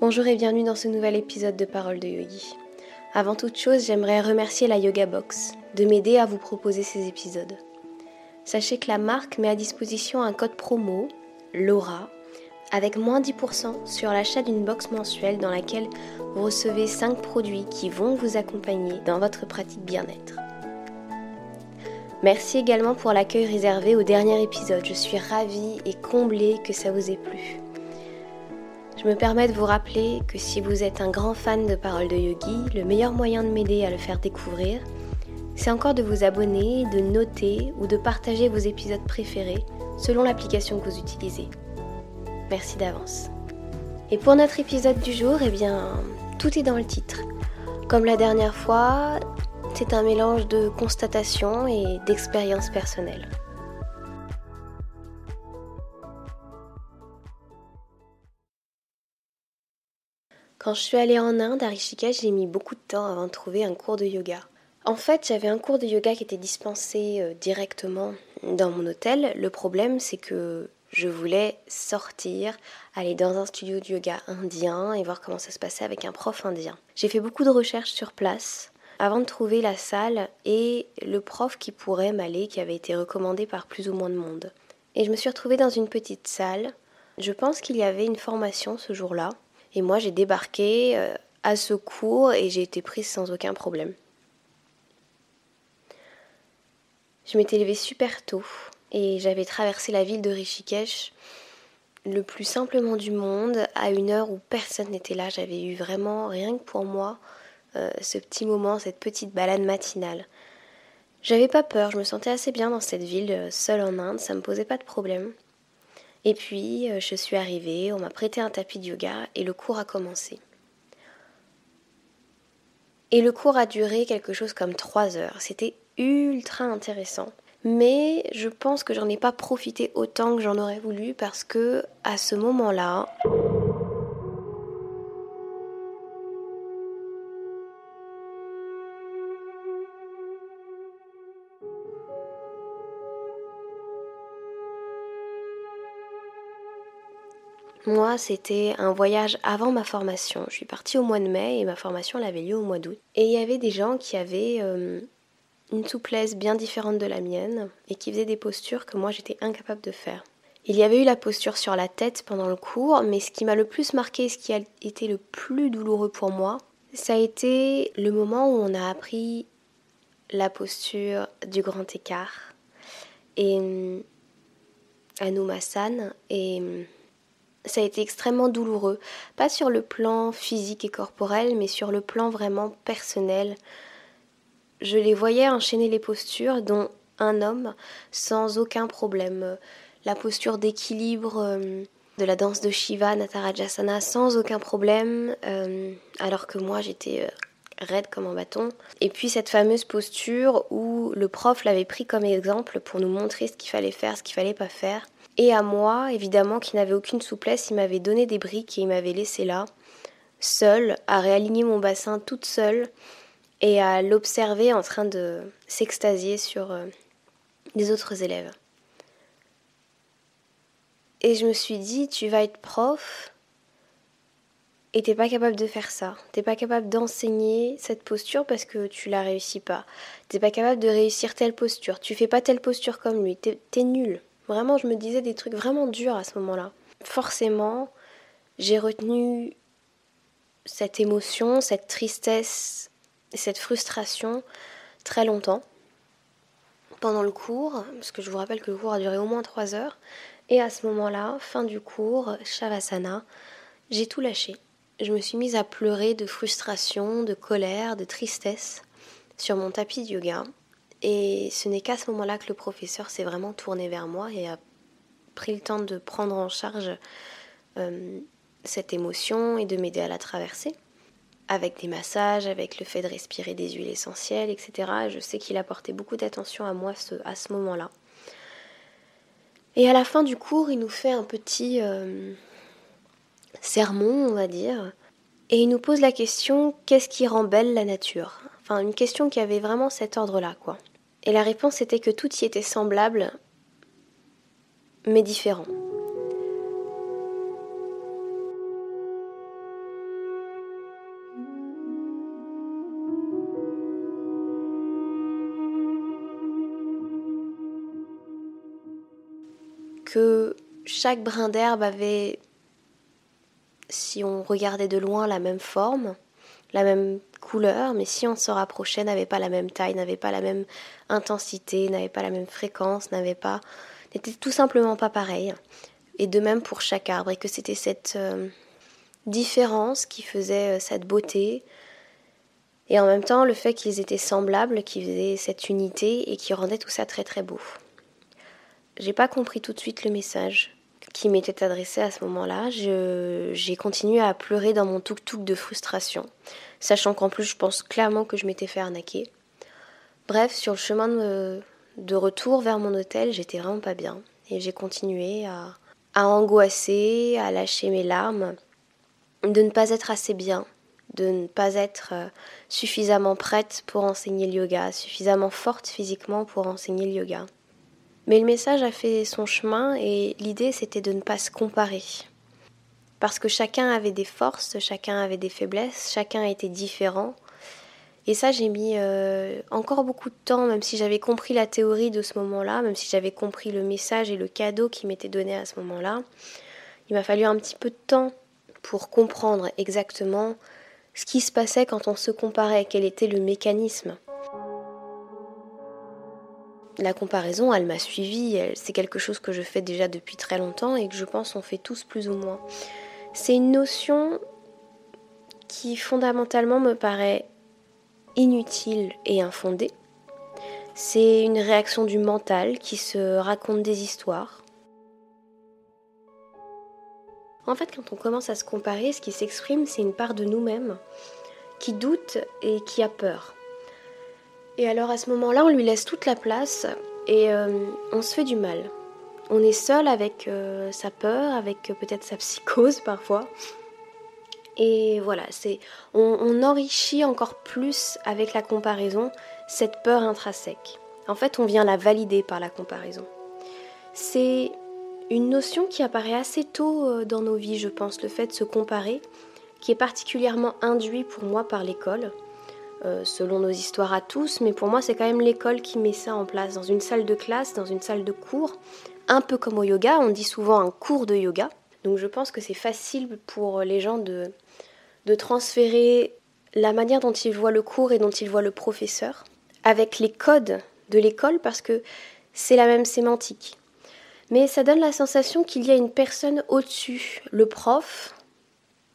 Bonjour et bienvenue dans ce nouvel épisode de Parole de Yogi. Avant toute chose, j'aimerais remercier la Yoga Box de m'aider à vous proposer ces épisodes. Sachez que la marque met à disposition un code promo, LAURA, avec moins 10% sur l'achat d'une box mensuelle dans laquelle vous recevez 5 produits qui vont vous accompagner dans votre pratique bien-être. Merci également pour l'accueil réservé au dernier épisode. Je suis ravie et comblée que ça vous ait plu. Je me permets de vous rappeler que si vous êtes un grand fan de paroles de yogi, le meilleur moyen de m'aider à le faire découvrir, c'est encore de vous abonner, de noter ou de partager vos épisodes préférés selon l'application que vous utilisez. Merci d'avance. Et pour notre épisode du jour, eh bien, tout est dans le titre. Comme la dernière fois, c'est un mélange de constatation et d'expérience personnelle. Quand je suis allée en Inde, à Rishikesh, j'ai mis beaucoup de temps avant de trouver un cours de yoga. En fait, j'avais un cours de yoga qui était dispensé euh, directement dans mon hôtel. Le problème, c'est que je voulais sortir, aller dans un studio de yoga indien et voir comment ça se passait avec un prof indien. J'ai fait beaucoup de recherches sur place avant de trouver la salle et le prof qui pourrait m'aller, qui avait été recommandé par plus ou moins de monde. Et je me suis retrouvée dans une petite salle. Je pense qu'il y avait une formation ce jour-là. Et moi, j'ai débarqué euh, à ce cours et j'ai été prise sans aucun problème. Je m'étais levée super tôt et j'avais traversé la ville de Rishikesh le plus simplement du monde à une heure où personne n'était là. J'avais eu vraiment, rien que pour moi, euh, ce petit moment, cette petite balade matinale. J'avais pas peur, je me sentais assez bien dans cette ville, euh, seule en Inde, ça me posait pas de problème. Et puis, euh, je suis arrivée, on m'a prêté un tapis de yoga et le cours a commencé. Et le cours a duré quelque chose comme trois heures. C'était ultra intéressant. Mais je pense que j'en ai pas profité autant que j'en aurais voulu parce que à ce moment-là, Moi, c'était un voyage avant ma formation. Je suis partie au mois de mai et ma formation elle avait lieu au mois d'août. Et il y avait des gens qui avaient euh, une souplesse bien différente de la mienne et qui faisaient des postures que moi j'étais incapable de faire. Il y avait eu la posture sur la tête pendant le cours, mais ce qui m'a le plus marqué, ce qui a été le plus douloureux pour moi, ça a été le moment où on a appris la posture du grand écart et euh, Anumasan et ça a été extrêmement douloureux, pas sur le plan physique et corporel, mais sur le plan vraiment personnel. Je les voyais enchaîner les postures, dont un homme, sans aucun problème. La posture d'équilibre euh, de la danse de Shiva, Natarajasana, sans aucun problème, euh, alors que moi j'étais euh, raide comme un bâton. Et puis cette fameuse posture où le prof l'avait pris comme exemple pour nous montrer ce qu'il fallait faire, ce qu'il fallait pas faire. Et à moi, évidemment, qui n'avait aucune souplesse, il m'avait donné des briques et il m'avait laissé là, seule, à réaligner mon bassin toute seule et à l'observer en train de s'extasier sur euh, les autres élèves. Et je me suis dit, tu vas être prof et t'es pas capable de faire ça. T'es pas capable d'enseigner cette posture parce que tu la réussis pas. T'es pas capable de réussir telle posture. Tu fais pas telle posture comme lui. T'es es nul. Vraiment, je me disais des trucs vraiment durs à ce moment-là. Forcément, j'ai retenu cette émotion, cette tristesse, cette frustration très longtemps pendant le cours, parce que je vous rappelle que le cours a duré au moins trois heures. Et à ce moment-là, fin du cours, Shavasana, j'ai tout lâché. Je me suis mise à pleurer de frustration, de colère, de tristesse sur mon tapis de yoga. Et ce n'est qu'à ce moment-là que le professeur s'est vraiment tourné vers moi et a pris le temps de prendre en charge euh, cette émotion et de m'aider à la traverser. Avec des massages, avec le fait de respirer des huiles essentielles, etc. Je sais qu'il a porté beaucoup d'attention à moi à ce moment-là. Et à la fin du cours, il nous fait un petit euh, sermon, on va dire, et il nous pose la question qu'est-ce qui rend belle la nature? Enfin, une question qui avait vraiment cet ordre-là, quoi. Et la réponse était que tout y était semblable, mais différent. Que chaque brin d'herbe avait, si on regardait de loin, la même forme, la même couleur, mais si on se rapprochait, n'avait pas la même taille, n'avait pas la même intensité, n'avait pas la même fréquence, n'avait pas, n'était tout simplement pas pareil. Et de même pour chaque arbre, et que c'était cette euh, différence qui faisait euh, cette beauté, et en même temps le fait qu'ils étaient semblables, qui faisait cette unité et qui rendait tout ça très très beau. J'ai pas compris tout de suite le message qui m'était adressé à ce moment-là. J'ai continué à pleurer dans mon tuk-tuk de frustration, sachant qu'en plus je pense clairement que je m'étais fait arnaquer. Bref, sur le chemin de, de retour vers mon hôtel, j'étais vraiment pas bien. Et j'ai continué à, à angoisser, à lâcher mes larmes, de ne pas être assez bien, de ne pas être euh, suffisamment prête pour enseigner le yoga, suffisamment forte physiquement pour enseigner le yoga. Mais le message a fait son chemin et l'idée c'était de ne pas se comparer. Parce que chacun avait des forces, chacun avait des faiblesses, chacun était différent. Et ça, j'ai mis euh, encore beaucoup de temps, même si j'avais compris la théorie de ce moment-là, même si j'avais compris le message et le cadeau qui m'était donné à ce moment-là. Il m'a fallu un petit peu de temps pour comprendre exactement ce qui se passait quand on se comparait, quel était le mécanisme la comparaison, elle m'a suivi, c'est quelque chose que je fais déjà depuis très longtemps et que je pense on fait tous plus ou moins. C'est une notion qui fondamentalement me paraît inutile et infondée. C'est une réaction du mental qui se raconte des histoires. En fait, quand on commence à se comparer, ce qui s'exprime, c'est une part de nous-mêmes qui doute et qui a peur. Et alors à ce moment-là, on lui laisse toute la place et euh, on se fait du mal. On est seul avec euh, sa peur, avec euh, peut-être sa psychose parfois. Et voilà, c'est on, on, enrichit encore plus avec la comparaison cette peur intrinsèque. En fait, on vient la valider par la comparaison. C'est une notion qui apparaît assez tôt dans nos vies, je pense, le fait de se comparer, qui est particulièrement induit pour moi par l'école. Euh, selon nos histoires à tous, mais pour moi c'est quand même l'école qui met ça en place, dans une salle de classe, dans une salle de cours, un peu comme au yoga, on dit souvent un cours de yoga. Donc je pense que c'est facile pour les gens de, de transférer la manière dont ils voient le cours et dont ils voient le professeur avec les codes de l'école parce que c'est la même sémantique. Mais ça donne la sensation qu'il y a une personne au-dessus, le prof,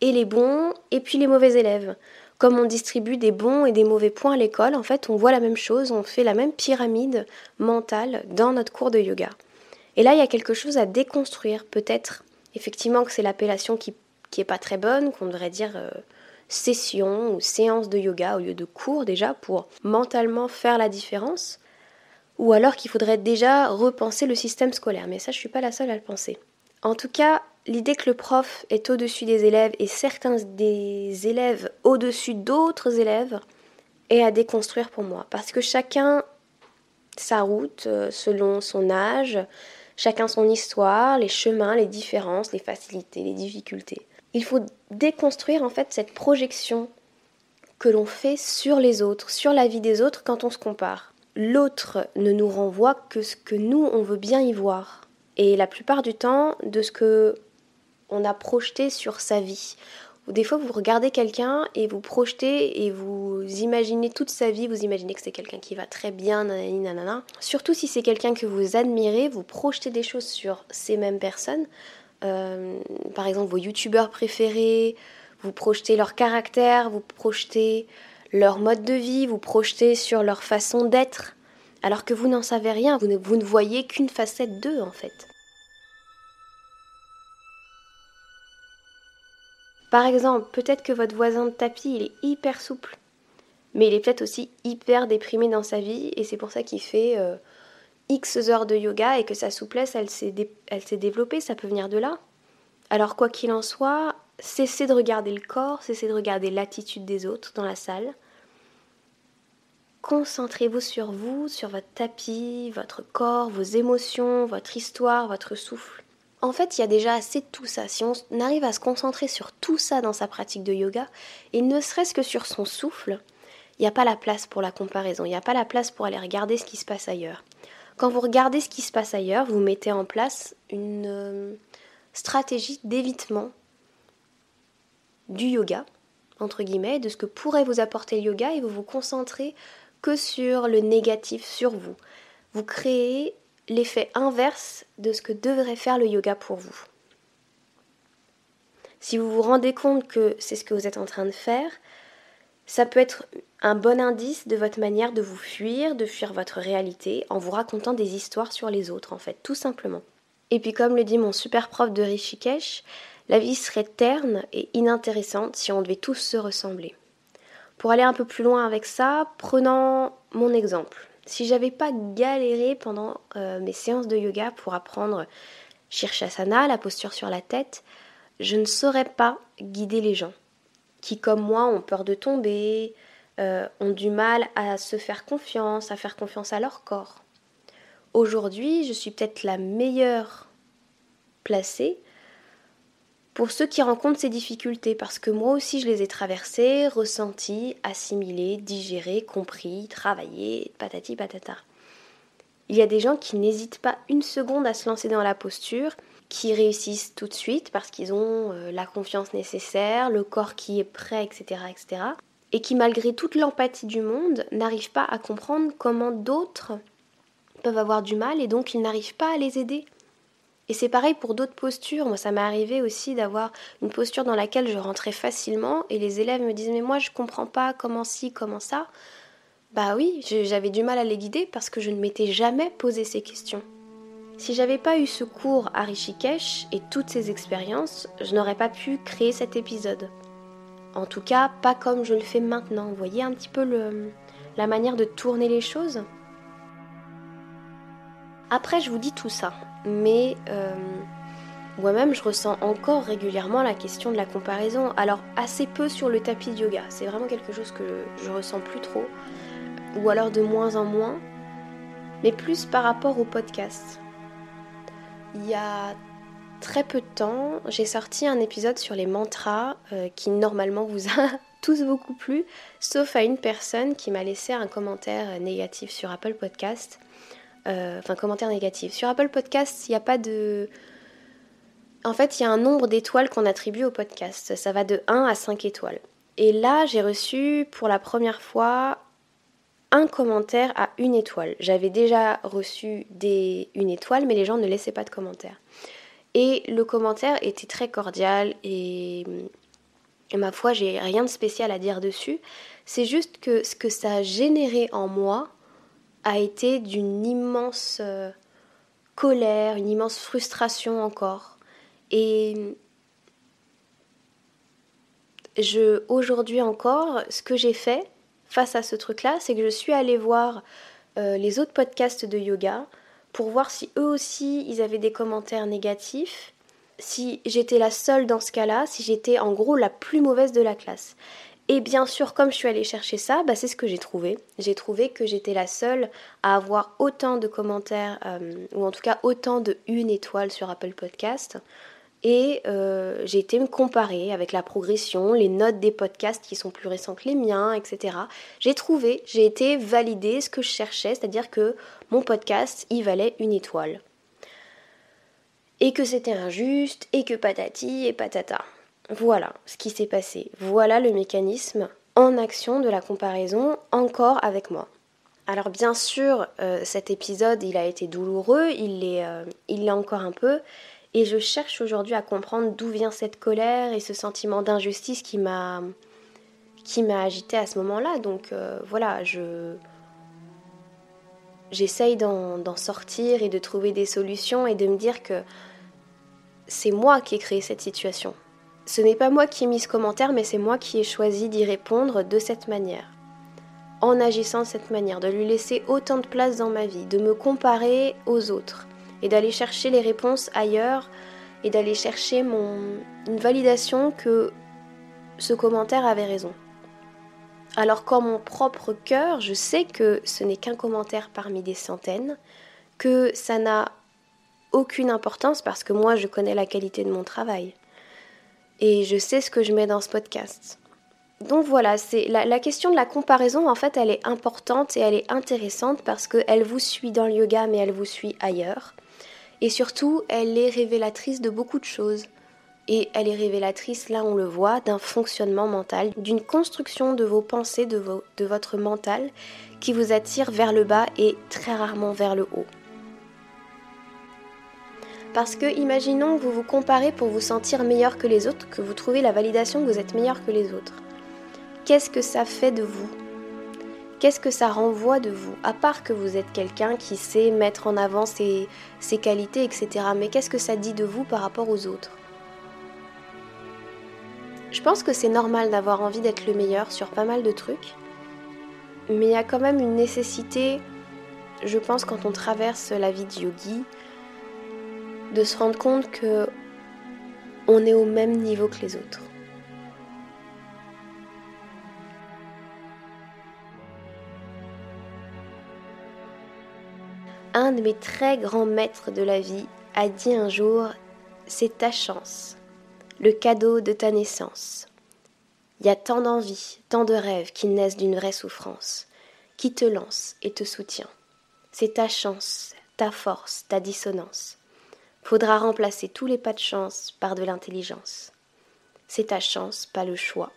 et les bons, et puis les mauvais élèves. Comme on distribue des bons et des mauvais points à l'école, en fait, on voit la même chose, on fait la même pyramide mentale dans notre cours de yoga. Et là, il y a quelque chose à déconstruire. Peut-être, effectivement, que c'est l'appellation qui, qui est pas très bonne, qu'on devrait dire euh, session ou séance de yoga au lieu de cours déjà pour mentalement faire la différence. Ou alors qu'il faudrait déjà repenser le système scolaire. Mais ça, je suis pas la seule à le penser. En tout cas, l'idée que le prof est au-dessus des élèves et certains des élèves au-dessus d'autres élèves est à déconstruire pour moi. Parce que chacun sa route euh, selon son âge, chacun son histoire, les chemins, les différences, les facilités, les difficultés. Il faut déconstruire en fait cette projection que l'on fait sur les autres, sur la vie des autres quand on se compare. L'autre ne nous renvoie que ce que nous on veut bien y voir. Et la plupart du temps, de ce que on a projeté sur sa vie. Des fois, vous regardez quelqu'un et vous projetez et vous imaginez toute sa vie, vous imaginez que c'est quelqu'un qui va très bien, nanana. Surtout si c'est quelqu'un que vous admirez, vous projetez des choses sur ces mêmes personnes. Euh, par exemple, vos youtubeurs préférés, vous projetez leur caractère, vous projetez leur mode de vie, vous projetez sur leur façon d'être, alors que vous n'en savez rien, vous ne, voyez qu'une facette d'eux en fait. Par exemple, peut-être que votre voisin de tapis, il est hyper souple, mais il est peut-être aussi hyper déprimé dans sa vie et c'est pour ça qu'il fait euh, X heures de yoga et que sa souplesse, elle s'est, développée, ça peut venir de là. Alors quoi qu'il en soit, cessez de regarder le corps, cessez de regarder l'attitude des autres dans la salle. Concentrez-vous sur vous, sur votre tapis, votre corps, vos émotions, votre histoire, votre souffle. En fait, il y a déjà assez de tout ça. Si on arrive à se concentrer sur tout ça dans sa pratique de yoga, et ne serait-ce que sur son souffle, il n'y a pas la place pour la comparaison, il n'y a pas la place pour aller regarder ce qui se passe ailleurs. Quand vous regardez ce qui se passe ailleurs, vous mettez en place une euh, stratégie d'évitement du yoga, entre guillemets, de ce que pourrait vous apporter le yoga et vous vous concentrez que sur le négatif, sur vous. Vous créez l'effet inverse de ce que devrait faire le yoga pour vous. Si vous vous rendez compte que c'est ce que vous êtes en train de faire, ça peut être un bon indice de votre manière de vous fuir, de fuir votre réalité, en vous racontant des histoires sur les autres, en fait, tout simplement. Et puis comme le dit mon super prof de Rishikesh, la vie serait terne et inintéressante si on devait tous se ressembler. Pour aller un peu plus loin avec ça, prenons mon exemple. Si j'avais pas galéré pendant euh, mes séances de yoga pour apprendre Shirshasana, la posture sur la tête, je ne saurais pas guider les gens qui, comme moi, ont peur de tomber, euh, ont du mal à se faire confiance, à faire confiance à leur corps. Aujourd'hui, je suis peut-être la meilleure placée pour ceux qui rencontrent ces difficultés, parce que moi aussi je les ai traversées, ressenties, assimilées, digérées, compris, travaillées, patati patata. Il y a des gens qui n'hésitent pas une seconde à se lancer dans la posture, qui réussissent tout de suite parce qu'ils ont euh, la confiance nécessaire, le corps qui est prêt, etc., etc. Et qui, malgré toute l'empathie du monde, n'arrivent pas à comprendre comment d'autres peuvent avoir du mal et donc ils n'arrivent pas à les aider. Et c'est pareil pour d'autres postures. Moi, ça m'est arrivé aussi d'avoir une posture dans laquelle je rentrais facilement et les élèves me disent Mais moi, je comprends pas comment ci, comment ça. Bah oui, j'avais du mal à les guider parce que je ne m'étais jamais posé ces questions. Si j'avais pas eu ce cours à Rishikesh et toutes ces expériences, je n'aurais pas pu créer cet épisode. En tout cas, pas comme je le fais maintenant. Vous voyez un petit peu la manière de tourner les choses? Après, je vous dis tout ça, mais euh, moi-même, je ressens encore régulièrement la question de la comparaison. Alors, assez peu sur le tapis de yoga. C'est vraiment quelque chose que je ressens plus trop, ou alors de moins en moins, mais plus par rapport au podcast. Il y a très peu de temps, j'ai sorti un épisode sur les mantras euh, qui normalement vous a tous beaucoup plu, sauf à une personne qui m'a laissé un commentaire négatif sur Apple Podcast. Euh, enfin, commentaire négatif. Sur Apple Podcast, il n'y a pas de... En fait, il y a un nombre d'étoiles qu'on attribue au podcast. Ça va de 1 à 5 étoiles. Et là, j'ai reçu pour la première fois un commentaire à une étoile. J'avais déjà reçu des une étoile, mais les gens ne laissaient pas de commentaires. Et le commentaire était très cordial et, ma foi, j'ai rien de spécial à dire dessus. C'est juste que ce que ça a généré en moi a été d'une immense euh, colère, une immense frustration encore. Et je aujourd'hui encore, ce que j'ai fait, face à ce truc-là, c'est que je suis allée voir euh, les autres podcasts de yoga pour voir si eux aussi ils avaient des commentaires négatifs, si j'étais la seule dans ce cas-là, si j'étais en gros la plus mauvaise de la classe. Et bien sûr, comme je suis allée chercher ça, bah, c'est ce que j'ai trouvé. J'ai trouvé que j'étais la seule à avoir autant de commentaires, euh, ou en tout cas autant de une étoile sur Apple Podcast. Et euh, j'ai été me comparer avec la progression, les notes des podcasts qui sont plus récents que les miens, etc. J'ai trouvé, j'ai été validé ce que je cherchais, c'est-à-dire que mon podcast, il valait une étoile. Et que c'était injuste, et que patati et patata. Voilà ce qui s'est passé. Voilà le mécanisme en action de la comparaison encore avec moi. Alors bien sûr, euh, cet épisode, il a été douloureux, il l'est euh, encore un peu, et je cherche aujourd'hui à comprendre d'où vient cette colère et ce sentiment d'injustice qui m'a agité à ce moment-là. Donc euh, voilà, je j'essaye d'en sortir et de trouver des solutions et de me dire que c'est moi qui ai créé cette situation. Ce n'est pas moi qui ai mis ce commentaire, mais c'est moi qui ai choisi d'y répondre de cette manière. En agissant de cette manière, de lui laisser autant de place dans ma vie, de me comparer aux autres et d'aller chercher les réponses ailleurs et d'aller chercher une validation que ce commentaire avait raison. Alors qu'en mon propre cœur, je sais que ce n'est qu'un commentaire parmi des centaines, que ça n'a aucune importance parce que moi je connais la qualité de mon travail. Et je sais ce que je mets dans ce podcast. donc voilà, c'est la, question de la comparaison, en fait, elle est importante et elle est intéressante parce qu'elle vous suit dans le yoga, mais elle vous suit ailleurs. Et surtout, elle est révélatrice de beaucoup de choses. Et elle est révélatrice, là on le voit, d'un fonctionnement mental, d'une construction de vos pensées, de, de votre mental, qui vous attire vers le bas et très rarement vers le haut. Parce que imaginons que vous vous comparez pour vous sentir meilleur que les autres, que vous trouvez la validation que vous êtes meilleur que les autres. Qu'est-ce que ça fait de vous? Qu'est-ce que ça renvoie de vous? À part que vous êtes quelqu'un qui sait mettre en avant ses, ses qualités, etc. Mais qu'est-ce que ça dit de vous par rapport aux autres? Je pense que c'est normal d'avoir envie d'être le meilleur sur pas mal de trucs. Mais il y a quand même une nécessité, je pense, quand on traverse la vie de yogi, de se rendre compte que on est au même niveau que les autres. Un de mes très grands maîtres de la vie a dit un jour C'est ta chance, le cadeau de ta naissance. Il y a tant d'envies, tant de rêves qui naissent d'une vraie souffrance, qui te lance et te soutient. C'est ta chance, ta force, ta dissonance. Faudra remplacer tous les pas de chance par de l'intelligence. C'est ta chance, pas le choix.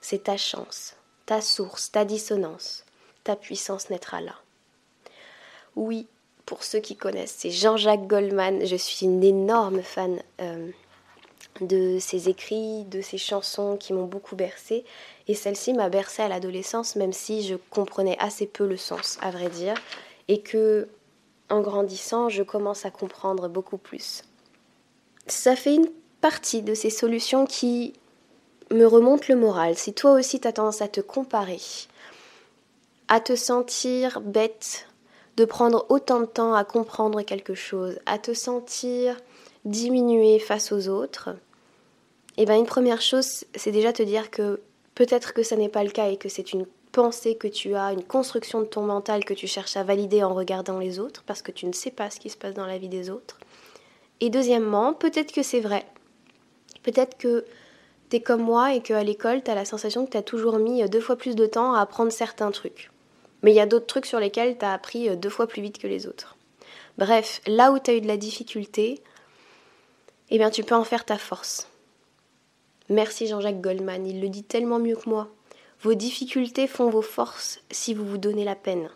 C'est ta chance, ta source, ta dissonance. Ta puissance naîtra là. Oui, pour ceux qui connaissent, c'est Jean-Jacques Goldman. Je suis une énorme fan euh, de ses écrits, de ses chansons qui m'ont beaucoup bercé. Et celle-ci m'a bercé à l'adolescence, même si je comprenais assez peu le sens, à vrai dire. Et que en grandissant, je commence à comprendre beaucoup plus. Ça fait une partie de ces solutions qui me remontent le moral. Si toi aussi tu as tendance à te comparer, à te sentir bête de prendre autant de temps à comprendre quelque chose, à te sentir diminué face aux autres, eh bien une première chose, c'est déjà te dire que peut-être que ça n'est pas le cas et que c'est une pensée que tu as, une construction de ton mental que tu cherches à valider en regardant les autres parce que tu ne sais pas ce qui se passe dans la vie des autres. Et deuxièmement, peut-être que c'est vrai. Peut-être que tu es comme moi et qu'à l'école, tu as la sensation que tu as toujours mis deux fois plus de temps à apprendre certains trucs. Mais il y a d'autres trucs sur lesquels tu as appris deux fois plus vite que les autres. Bref, là où tu as eu de la difficulté, eh bien tu peux en faire ta force. Merci Jean-Jacques Goldman, il le dit tellement mieux que moi. Vos difficultés font vos forces si vous vous donnez la peine.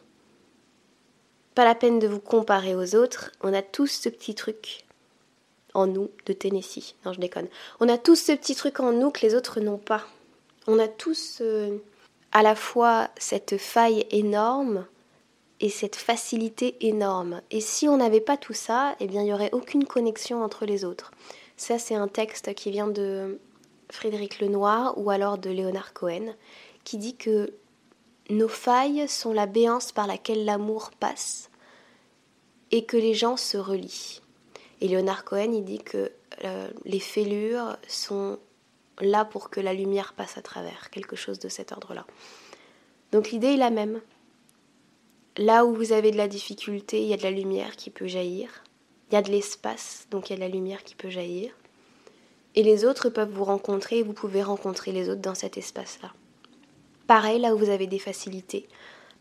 Pas la peine de vous comparer aux autres, on a tous ce petit truc en nous de Tennessee. Non, je déconne. On a tous ce petit truc en nous que les autres n'ont pas. On a tous euh, à la fois cette faille énorme et cette facilité énorme. Et si on n'avait pas tout ça, eh bien il n'y aurait aucune connexion entre les autres. Ça, c'est un texte qui vient de Frédéric Lenoir ou alors de Léonard Cohen qui dit que nos failles sont la béance par laquelle l'amour passe et que les gens se relient. Et Léonard Cohen, il dit que euh, les fêlures sont là pour que la lumière passe à travers, quelque chose de cet ordre-là. Donc l'idée est la même. Là où vous avez de la difficulté, il y a de la lumière qui peut jaillir. Il y a de l'espace, donc il y a de la lumière qui peut jaillir. Et les autres peuvent vous rencontrer et vous pouvez rencontrer les autres dans cet espace-là. Pareil là où vous avez des facilités,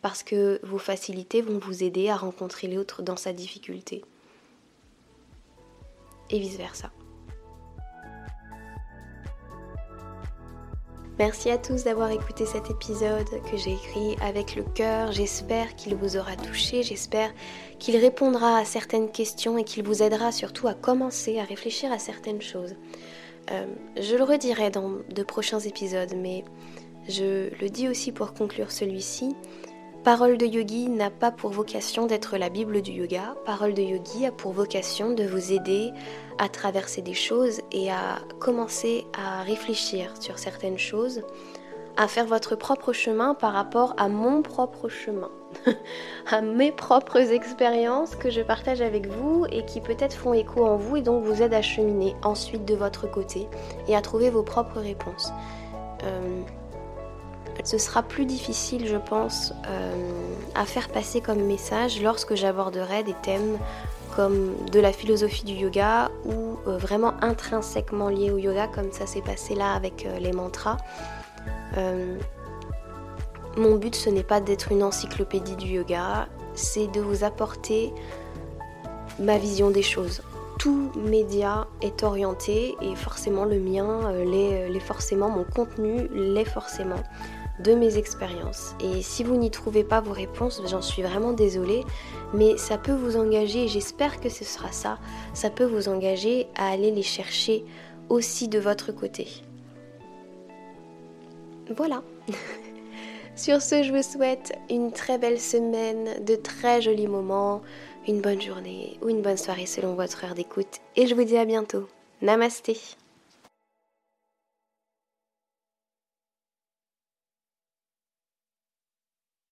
parce que vos facilités vont vous aider à rencontrer l'autre dans sa difficulté. Et vice-versa. Merci à tous d'avoir écouté cet épisode que j'ai écrit avec le cœur. J'espère qu'il vous aura touché, j'espère qu'il répondra à certaines questions et qu'il vous aidera surtout à commencer à réfléchir à certaines choses. Euh, je le redirai dans de prochains épisodes, mais je le dis aussi pour conclure celui-ci. Parole de yogi n'a pas pour vocation d'être la Bible du yoga. Parole de yogi a pour vocation de vous aider à traverser des choses et à commencer à réfléchir sur certaines choses, à faire votre propre chemin par rapport à mon propre chemin, à mes propres expériences que je partage avec vous et qui peut-être font écho en vous et donc vous aident à cheminer ensuite de votre côté et à trouver vos propres réponses. Euh, ce sera plus difficile, je pense, euh, à faire passer comme message lorsque j'aborderai des thèmes comme de la philosophie du yoga ou euh, vraiment intrinsèquement lié au yoga comme ça s'est passé là avec euh, les mantras. mon but ce n'est pas d'être une encyclopédie du yoga, c'est de vous apporter ma vision des choses. Tout média est orienté et forcément le mien l'est forcément, mon contenu l'est forcément de mes expériences. Et si vous n'y trouvez pas vos réponses, j'en suis vraiment désolée, mais ça peut vous engager, et j'espère que ce sera ça, ça peut vous engager à aller les chercher aussi de votre côté. Voilà. Sur ce, je vous souhaite une très belle semaine, de très jolis moments, une bonne journée ou une bonne soirée selon votre heure d'écoute. Et je vous dis à bientôt. Namasté